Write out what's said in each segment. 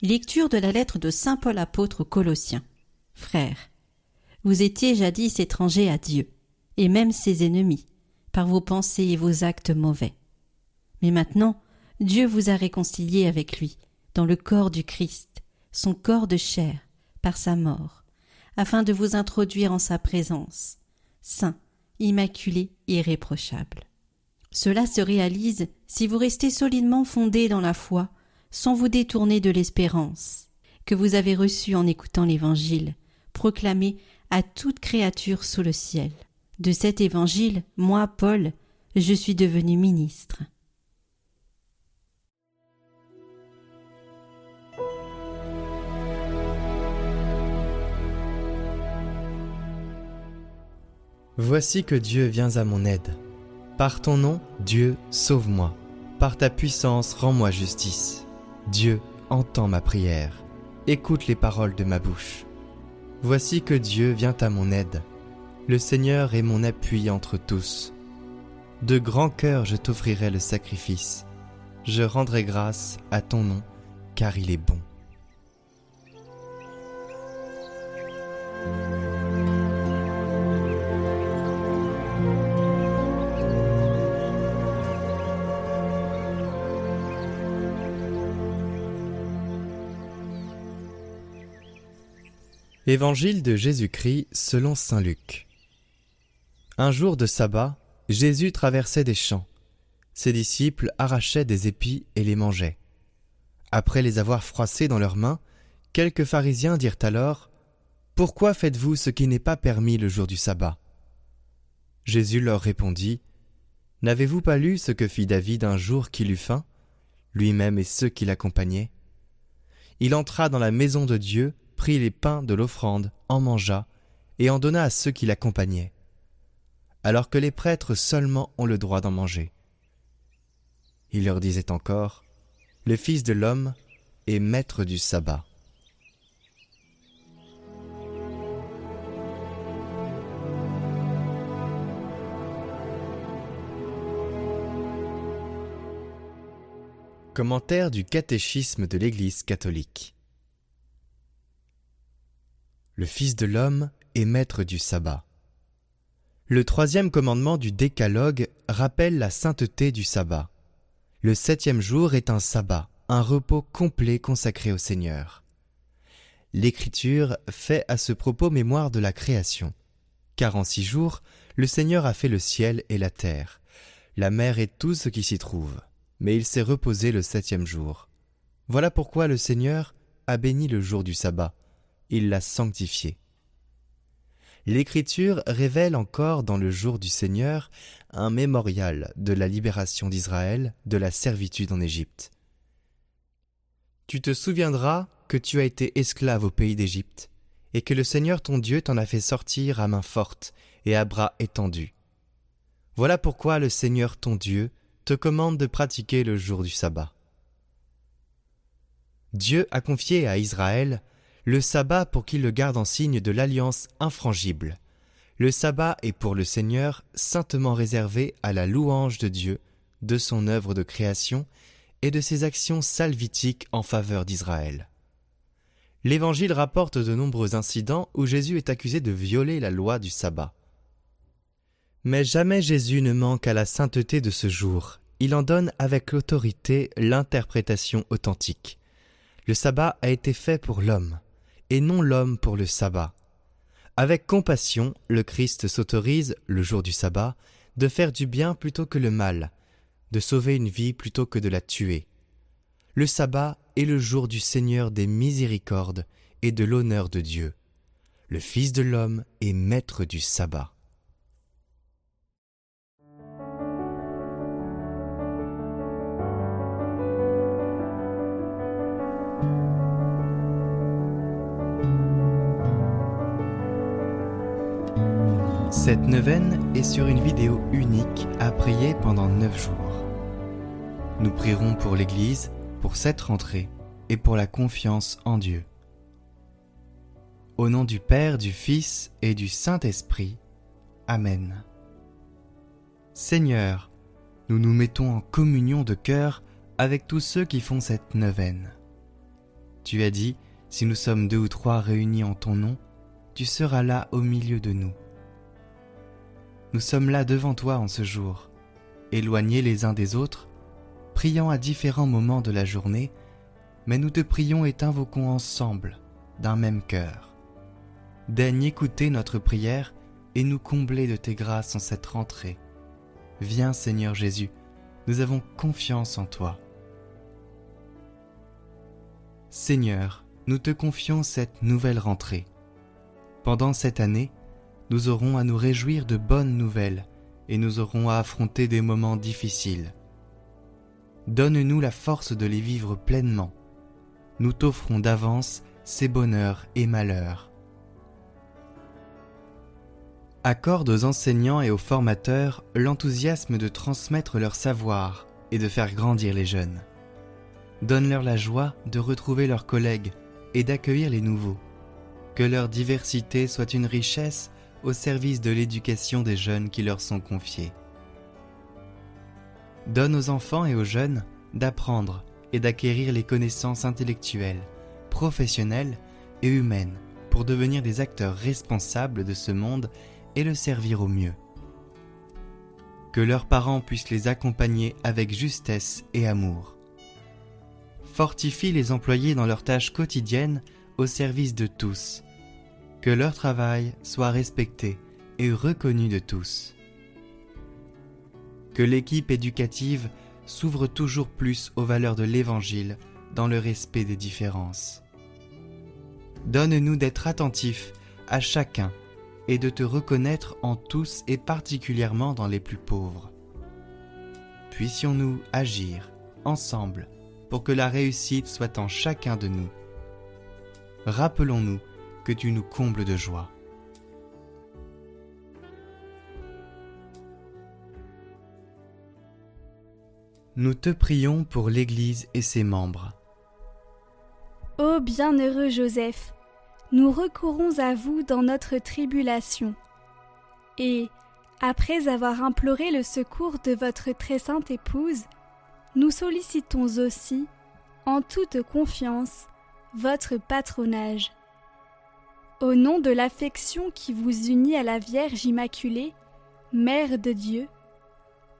Lecture de la lettre de Saint Paul apôtre aux Colossiens. Frères, vous étiez jadis étrangers à Dieu, et même ses ennemis, par vos pensées et vos actes mauvais. Mais maintenant, Dieu vous a réconciliés avec lui, dans le corps du Christ, son corps de chair, par sa mort, afin de vous introduire en sa présence, saint, immaculé, irréprochable. Cela se réalise si vous restez solidement fondés dans la foi, sans vous détourner de l'espérance que vous avez reçue en écoutant l'Évangile, proclamé à toute créature sous le ciel. De cet Évangile, moi, Paul, je suis devenu ministre. Voici que Dieu vient à mon aide. Par ton nom, Dieu, sauve-moi. Par ta puissance, rends-moi justice. Dieu, entends ma prière, écoute les paroles de ma bouche. Voici que Dieu vient à mon aide. Le Seigneur est mon appui entre tous. De grand cœur je t'offrirai le sacrifice. Je rendrai grâce à ton nom, car il est bon. Évangile de Jésus-Christ selon Saint Luc. Un jour de sabbat, Jésus traversait des champs. Ses disciples arrachaient des épis et les mangeaient. Après les avoir froissés dans leurs mains, quelques pharisiens dirent alors Pourquoi faites-vous ce qui n'est pas permis le jour du sabbat? Jésus leur répondit N'avez-vous pas lu ce que fit David un jour qu'il eut faim, lui-même et ceux qui l'accompagnaient? Il entra dans la maison de Dieu prit les pains de l'offrande, en mangea, et en donna à ceux qui l'accompagnaient, alors que les prêtres seulement ont le droit d'en manger. Il leur disait encore, Le Fils de l'homme est maître du sabbat. Commentaire du catéchisme de l'Église catholique le Fils de l'homme est maître du sabbat. Le troisième commandement du décalogue rappelle la sainteté du sabbat. Le septième jour est un sabbat, un repos complet consacré au Seigneur. L'Écriture fait à ce propos mémoire de la création. Car en six jours, le Seigneur a fait le ciel et la terre, la mer et tout ce qui s'y trouve. Mais il s'est reposé le septième jour. Voilà pourquoi le Seigneur a béni le jour du sabbat il l'a sanctifié. L'Écriture révèle encore dans le jour du Seigneur un mémorial de la libération d'Israël de la servitude en Égypte. Tu te souviendras que tu as été esclave au pays d'Égypte, et que le Seigneur ton Dieu t'en a fait sortir à main forte et à bras étendus. Voilà pourquoi le Seigneur ton Dieu te commande de pratiquer le jour du sabbat. Dieu a confié à Israël le sabbat pour qu'il le garde en signe de l'alliance infrangible. Le sabbat est pour le Seigneur saintement réservé à la louange de Dieu, de son œuvre de création et de ses actions salvitiques en faveur d'Israël. L'Évangile rapporte de nombreux incidents où Jésus est accusé de violer la loi du sabbat. Mais jamais Jésus ne manque à la sainteté de ce jour. Il en donne avec autorité l'interprétation authentique. Le sabbat a été fait pour l'homme et non l'homme pour le sabbat. Avec compassion, le Christ s'autorise, le jour du sabbat, de faire du bien plutôt que le mal, de sauver une vie plutôt que de la tuer. Le sabbat est le jour du Seigneur des miséricordes et de l'honneur de Dieu. Le Fils de l'homme est maître du sabbat. Cette neuvaine est sur une vidéo unique à prier pendant neuf jours. Nous prierons pour l'Église, pour cette rentrée et pour la confiance en Dieu. Au nom du Père, du Fils et du Saint-Esprit. Amen. Seigneur, nous nous mettons en communion de cœur avec tous ceux qui font cette neuvaine. Tu as dit, si nous sommes deux ou trois réunis en ton nom, tu seras là au milieu de nous. Nous sommes là devant toi en ce jour, éloignés les uns des autres, priant à différents moments de la journée, mais nous te prions et t'invoquons ensemble, d'un même cœur. Daigne écouter notre prière et nous combler de tes grâces en cette rentrée. Viens Seigneur Jésus, nous avons confiance en toi. Seigneur, nous te confions cette nouvelle rentrée. Pendant cette année, nous aurons à nous réjouir de bonnes nouvelles et nous aurons à affronter des moments difficiles. Donne-nous la force de les vivre pleinement. Nous t'offrons d'avance ces bonheurs et malheurs. Accorde aux enseignants et aux formateurs l'enthousiasme de transmettre leur savoir et de faire grandir les jeunes. Donne-leur la joie de retrouver leurs collègues et d'accueillir les nouveaux. Que leur diversité soit une richesse au service de l'éducation des jeunes qui leur sont confiés. Donne aux enfants et aux jeunes d'apprendre et d'acquérir les connaissances intellectuelles, professionnelles et humaines pour devenir des acteurs responsables de ce monde et le servir au mieux. Que leurs parents puissent les accompagner avec justesse et amour. Fortifie les employés dans leurs tâches quotidiennes au service de tous que leur travail soit respecté et reconnu de tous. Que l'équipe éducative s'ouvre toujours plus aux valeurs de l'Évangile dans le respect des différences. Donne-nous d'être attentifs à chacun et de te reconnaître en tous et particulièrement dans les plus pauvres. Puissions-nous agir ensemble pour que la réussite soit en chacun de nous. Rappelons-nous que tu nous combles de joie. Nous te prions pour l'Église et ses membres. Ô bienheureux Joseph, nous recourons à vous dans notre tribulation. Et, après avoir imploré le secours de votre très sainte épouse, nous sollicitons aussi, en toute confiance, votre patronage. Au nom de l'affection qui vous unit à la Vierge Immaculée, Mère de Dieu,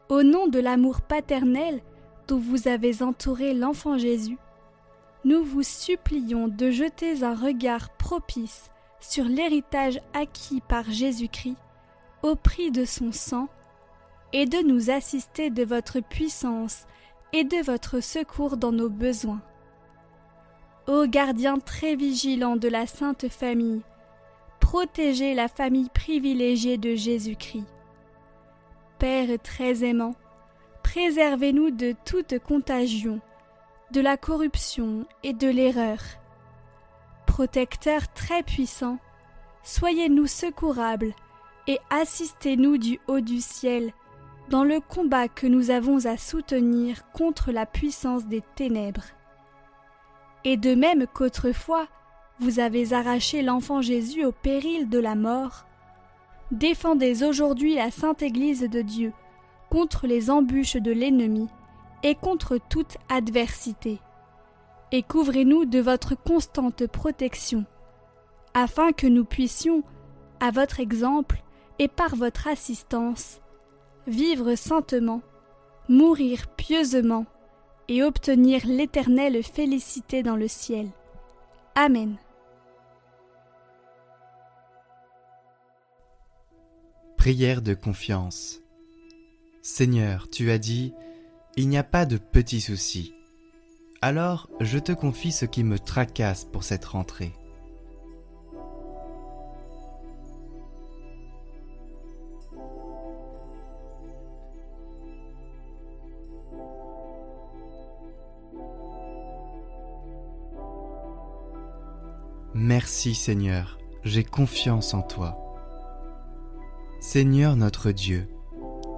au nom de l'amour paternel dont vous avez entouré l'enfant Jésus, nous vous supplions de jeter un regard propice sur l'héritage acquis par Jésus-Christ au prix de son sang, et de nous assister de votre puissance et de votre secours dans nos besoins. Ô gardien très vigilant de la Sainte Famille, protégez la famille privilégiée de Jésus-Christ. Père très aimant, préservez-nous de toute contagion, de la corruption et de l'erreur. Protecteur très puissant, soyez-nous secourables et assistez-nous du haut du ciel dans le combat que nous avons à soutenir contre la puissance des ténèbres. Et de même qu'autrefois vous avez arraché l'enfant Jésus au péril de la mort, défendez aujourd'hui la sainte Église de Dieu contre les embûches de l'ennemi et contre toute adversité. Et couvrez-nous de votre constante protection, afin que nous puissions, à votre exemple et par votre assistance, vivre saintement, mourir pieusement et obtenir l'éternelle félicité dans le ciel. Amen. Prière de confiance. Seigneur, tu as dit, il n'y a pas de petits soucis. Alors je te confie ce qui me tracasse pour cette rentrée. Merci Seigneur, j'ai confiance en toi. Seigneur notre Dieu,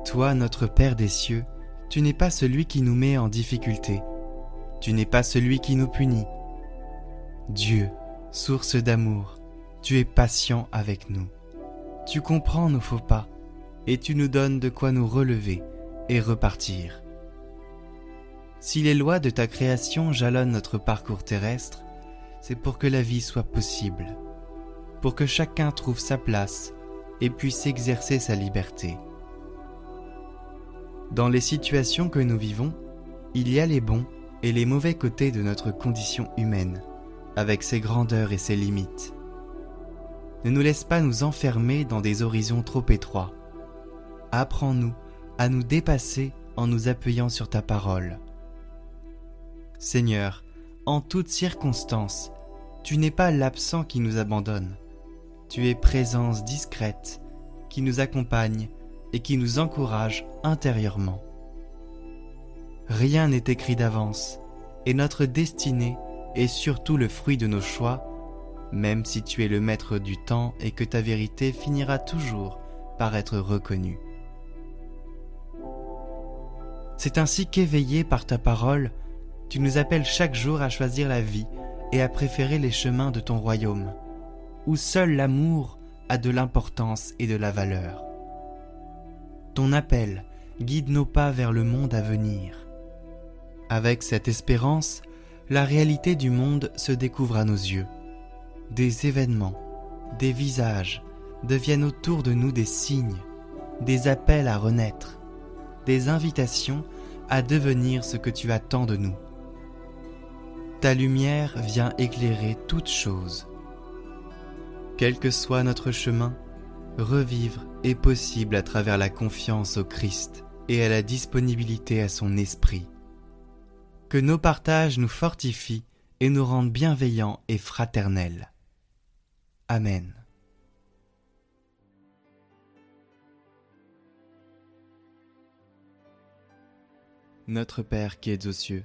toi notre Père des cieux, tu n'es pas celui qui nous met en difficulté, tu n'es pas celui qui nous punit. Dieu, source d'amour, tu es patient avec nous. Tu comprends nos faux pas et tu nous donnes de quoi nous relever et repartir. Si les lois de ta création jalonnent notre parcours terrestre, c'est pour que la vie soit possible, pour que chacun trouve sa place et puisse exercer sa liberté. Dans les situations que nous vivons, il y a les bons et les mauvais côtés de notre condition humaine, avec ses grandeurs et ses limites. Ne nous laisse pas nous enfermer dans des horizons trop étroits. Apprends-nous à nous dépasser en nous appuyant sur ta parole. Seigneur, en toutes circonstances, tu n'es pas l'absent qui nous abandonne. Tu es présence discrète qui nous accompagne et qui nous encourage intérieurement. Rien n'est écrit d'avance, et notre destinée est surtout le fruit de nos choix, même si tu es le maître du temps et que ta vérité finira toujours par être reconnue. C'est ainsi qu'éveillé par ta parole, tu nous appelles chaque jour à choisir la vie et à préférer les chemins de ton royaume, où seul l'amour a de l'importance et de la valeur. Ton appel guide nos pas vers le monde à venir. Avec cette espérance, la réalité du monde se découvre à nos yeux. Des événements, des visages deviennent autour de nous des signes, des appels à renaître, des invitations à devenir ce que tu attends de nous. Ta lumière vient éclairer toutes choses. Quel que soit notre chemin, revivre est possible à travers la confiance au Christ et à la disponibilité à son esprit. Que nos partages nous fortifient et nous rendent bienveillants et fraternels. Amen. Notre Père qui es aux cieux,